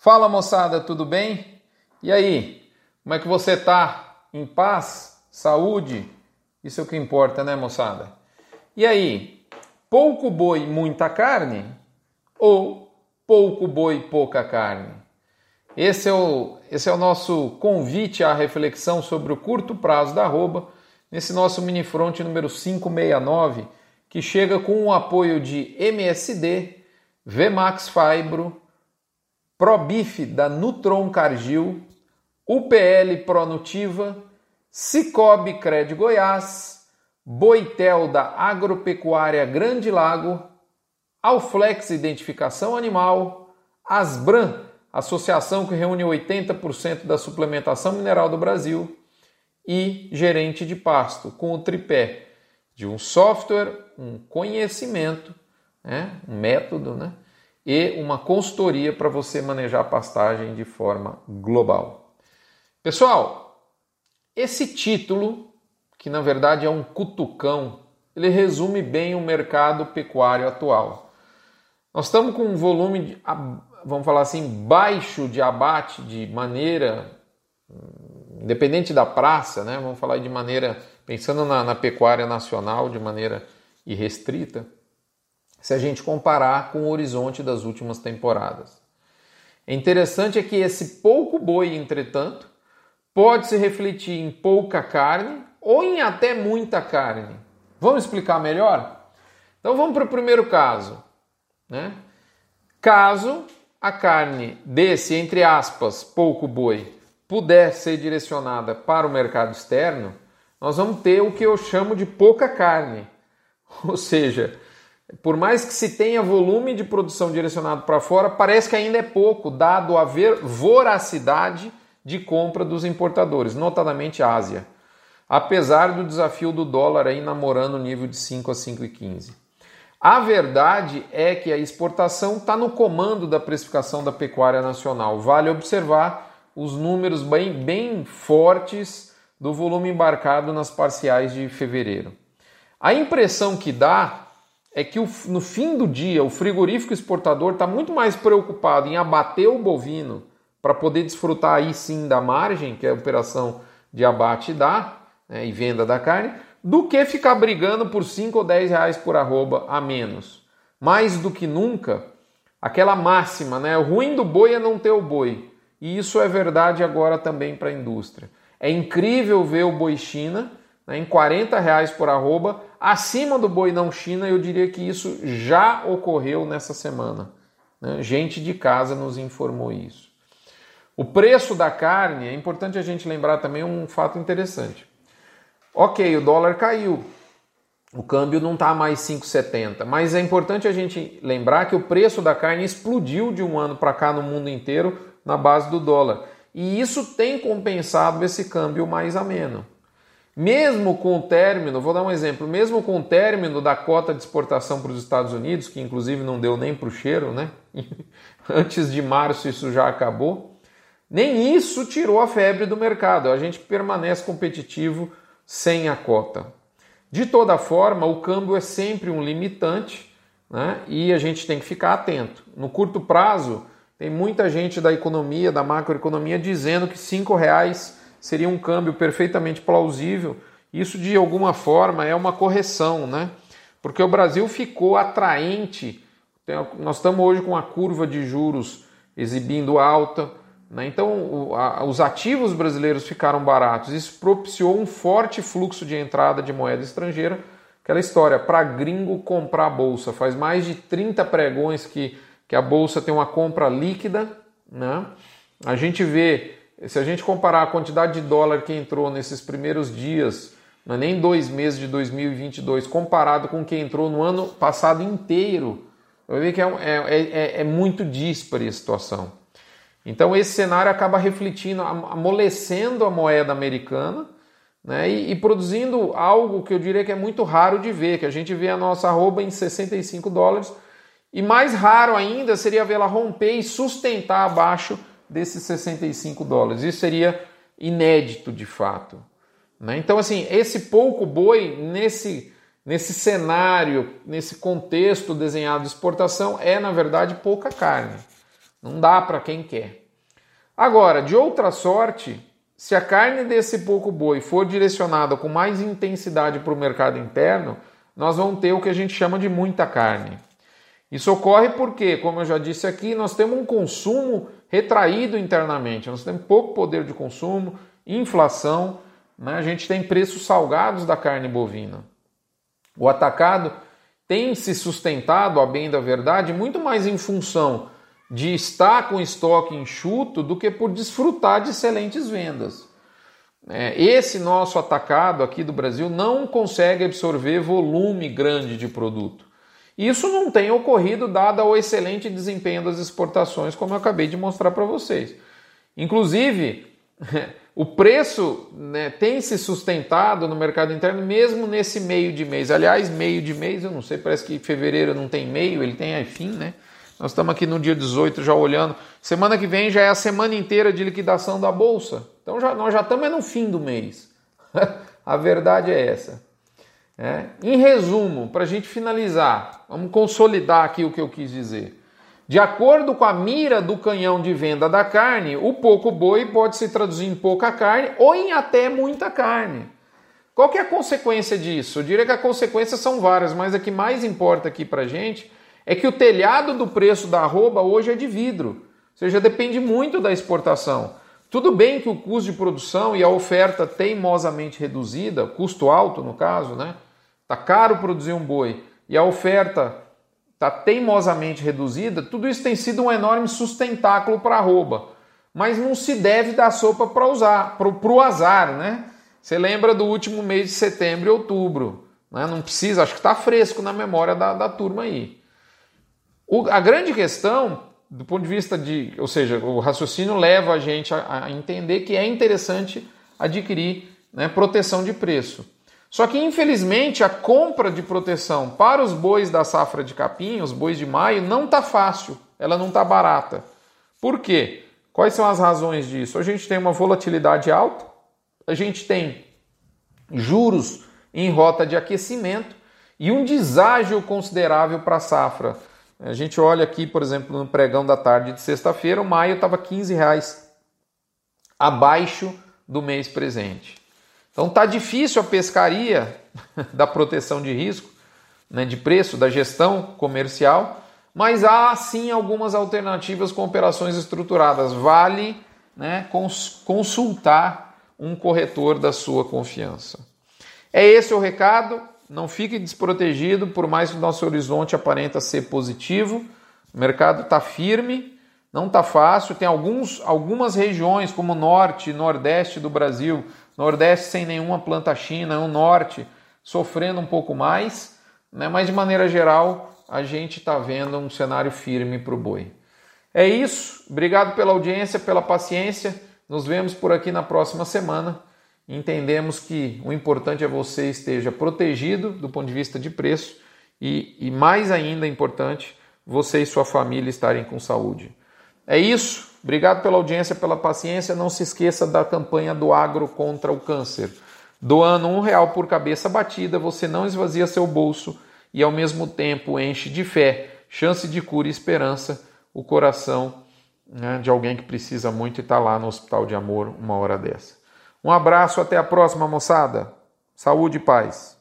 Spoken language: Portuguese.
Fala moçada, tudo bem? E aí, como é que você tá? Em paz? Saúde? Isso é o que importa, né, moçada? E aí, pouco boi, muita carne? Ou pouco boi, pouca carne? Esse é o, esse é o nosso convite à reflexão sobre o curto prazo da arroba, nesse nosso mini front número 569, que chega com o apoio de MSD, Vmax Fibro, Probif da Nutron Cargill, UPL Pronutiva, Cicobi Cred Goiás, Boitel da Agropecuária Grande Lago, Alflex Identificação Animal, Asbran, associação que reúne 80% da suplementação mineral do Brasil, e Gerente de Pasto, com o tripé de um software, um conhecimento, né, um método, né, e uma consultoria para você manejar a pastagem de forma global. Pessoal, esse título, que na verdade é um cutucão, ele resume bem o mercado pecuário atual. Nós estamos com um volume, de, vamos falar assim, baixo de abate de maneira, independente da praça, né? vamos falar de maneira, pensando na, na pecuária nacional, de maneira irrestrita se a gente comparar com o horizonte das últimas temporadas. É interessante é que esse pouco boi, entretanto, pode se refletir em pouca carne ou em até muita carne. Vamos explicar melhor? Então vamos para o primeiro caso. Né? Caso a carne desse, entre aspas, pouco boi, puder ser direcionada para o mercado externo, nós vamos ter o que eu chamo de pouca carne. Ou seja, por mais que se tenha volume de produção direcionado para fora, parece que ainda é pouco, dado a voracidade de compra dos importadores, notadamente Ásia, apesar do desafio do dólar aí namorando o nível de 5 a 5,15. A verdade é que a exportação está no comando da precificação da pecuária nacional. Vale observar os números bem, bem fortes do volume embarcado nas parciais de fevereiro. A impressão que dá é que no fim do dia o frigorífico exportador está muito mais preocupado em abater o bovino para poder desfrutar aí sim da margem que a operação de abate dá né, e venda da carne, do que ficar brigando por 5 ou 10 reais por arroba a menos. Mais do que nunca, aquela máxima, né? O ruim do boi é não ter o boi. E isso é verdade agora também para a indústria. É incrível ver o boi China né, em 40 reais por arroba acima do boi não China, eu diria que isso já ocorreu nessa semana. Né? Gente de casa nos informou isso. O preço da carne, é importante a gente lembrar também um fato interessante. Ok, o dólar caiu, o câmbio não está mais 5,70, mas é importante a gente lembrar que o preço da carne explodiu de um ano para cá no mundo inteiro na base do dólar. E isso tem compensado esse câmbio mais ameno. Mesmo com o término, vou dar um exemplo, mesmo com o término da cota de exportação para os Estados Unidos, que inclusive não deu nem para o cheiro, né? Antes de março isso já acabou. Nem isso tirou a febre do mercado. A gente permanece competitivo sem a cota. De toda forma, o câmbio é sempre um limitante né? e a gente tem que ficar atento. No curto prazo, tem muita gente da economia, da macroeconomia, dizendo que R$ reais seria um câmbio perfeitamente plausível. Isso, de alguma forma, é uma correção, né? Porque o Brasil ficou atraente. Nós estamos hoje com a curva de juros exibindo alta. Né? Então, os ativos brasileiros ficaram baratos. Isso propiciou um forte fluxo de entrada de moeda estrangeira. Aquela história, para gringo comprar a bolsa. Faz mais de 30 pregões que, que a bolsa tem uma compra líquida. Né? A gente vê se a gente comparar a quantidade de dólar que entrou nesses primeiros dias, não é nem dois meses de 2022, comparado com o que entrou no ano passado inteiro, vai ver que é, é, é, é muito díspare a situação. Então esse cenário acaba refletindo, amolecendo a moeda americana né, e, e, produzindo algo que eu diria que é muito raro de ver, que a gente vê a nossa arroba em 65 dólares, e mais raro ainda seria vê-la romper e sustentar abaixo desses 65 dólares. Isso seria inédito de fato. Né? Então, assim, esse pouco boi nesse, nesse cenário, nesse contexto desenhado de exportação, é na verdade pouca carne. Não dá para quem quer. Agora, de outra sorte, se a carne desse pouco boi for direcionada com mais intensidade para o mercado interno, nós vamos ter o que a gente chama de muita carne. Isso ocorre porque, como eu já disse aqui, nós temos um consumo retraído internamente, nós temos pouco poder de consumo, inflação, né? a gente tem preços salgados da carne bovina. O atacado tem se sustentado, a bem da verdade, muito mais em função de estar com estoque enxuto do que por desfrutar de excelentes vendas. É, esse nosso atacado aqui do Brasil não consegue absorver volume grande de produto. Isso não tem ocorrido dado o excelente desempenho das exportações, como eu acabei de mostrar para vocês. Inclusive, o preço né, tem se sustentado no mercado interno mesmo nesse meio de mês. Aliás, meio de mês, eu não sei, parece que fevereiro não tem meio, ele tem fim, né? Nós estamos aqui no dia 18 já olhando. Semana que vem já é a semana inteira de liquidação da bolsa. Então já, nós já estamos no fim do mês. a verdade é essa. É. Em resumo, para a gente finalizar, vamos consolidar aqui o que eu quis dizer. De acordo com a mira do canhão de venda da carne, o pouco boi pode se traduzir em pouca carne ou em até muita carne. Qual que é a consequência disso? Eu diria que as consequências são várias, mas a que mais importa aqui para a gente é que o telhado do preço da arroba hoje é de vidro, ou seja, depende muito da exportação. Tudo bem que o custo de produção e a oferta teimosamente reduzida, custo alto no caso, né? Tá caro produzir um boi e a oferta está teimosamente reduzida, tudo isso tem sido um enorme sustentáculo para a arroba. Mas não se deve dar sopa para usar, para o azar, né? Você lembra do último mês de setembro e outubro. Né? Não precisa, acho que está fresco na memória da, da turma aí. O, a grande questão, do ponto de vista de. Ou seja, o raciocínio leva a gente a, a entender que é interessante adquirir né, proteção de preço. Só que, infelizmente, a compra de proteção para os bois da safra de capim, os bois de maio, não está fácil, ela não está barata. Por quê? Quais são as razões disso? A gente tem uma volatilidade alta, a gente tem juros em rota de aquecimento e um deságio considerável para a safra. A gente olha aqui, por exemplo, no pregão da tarde de sexta-feira, o maio estava 15 reais abaixo do mês presente. Então tá difícil a pescaria da proteção de risco, né, de preço, da gestão comercial, mas há sim algumas alternativas com operações estruturadas. Vale né, cons consultar um corretor da sua confiança. É esse o recado. Não fique desprotegido, por mais que o nosso horizonte aparenta ser positivo. O mercado está firme, não está fácil. Tem alguns, algumas regiões, como norte nordeste do Brasil, nordeste sem nenhuma planta china, o norte sofrendo um pouco mais, né? mas de maneira geral a gente está vendo um cenário firme para o boi. É isso, obrigado pela audiência, pela paciência. Nos vemos por aqui na próxima semana entendemos que o importante é você esteja protegido do ponto de vista de preço e, e mais ainda importante, você e sua família estarem com saúde. É isso. Obrigado pela audiência, pela paciência. Não se esqueça da campanha do Agro contra o Câncer. Doando um real por cabeça batida, você não esvazia seu bolso e ao mesmo tempo enche de fé, chance de cura e esperança o coração né, de alguém que precisa muito e está lá no Hospital de Amor uma hora dessa. Um abraço, até a próxima, moçada. Saúde e paz.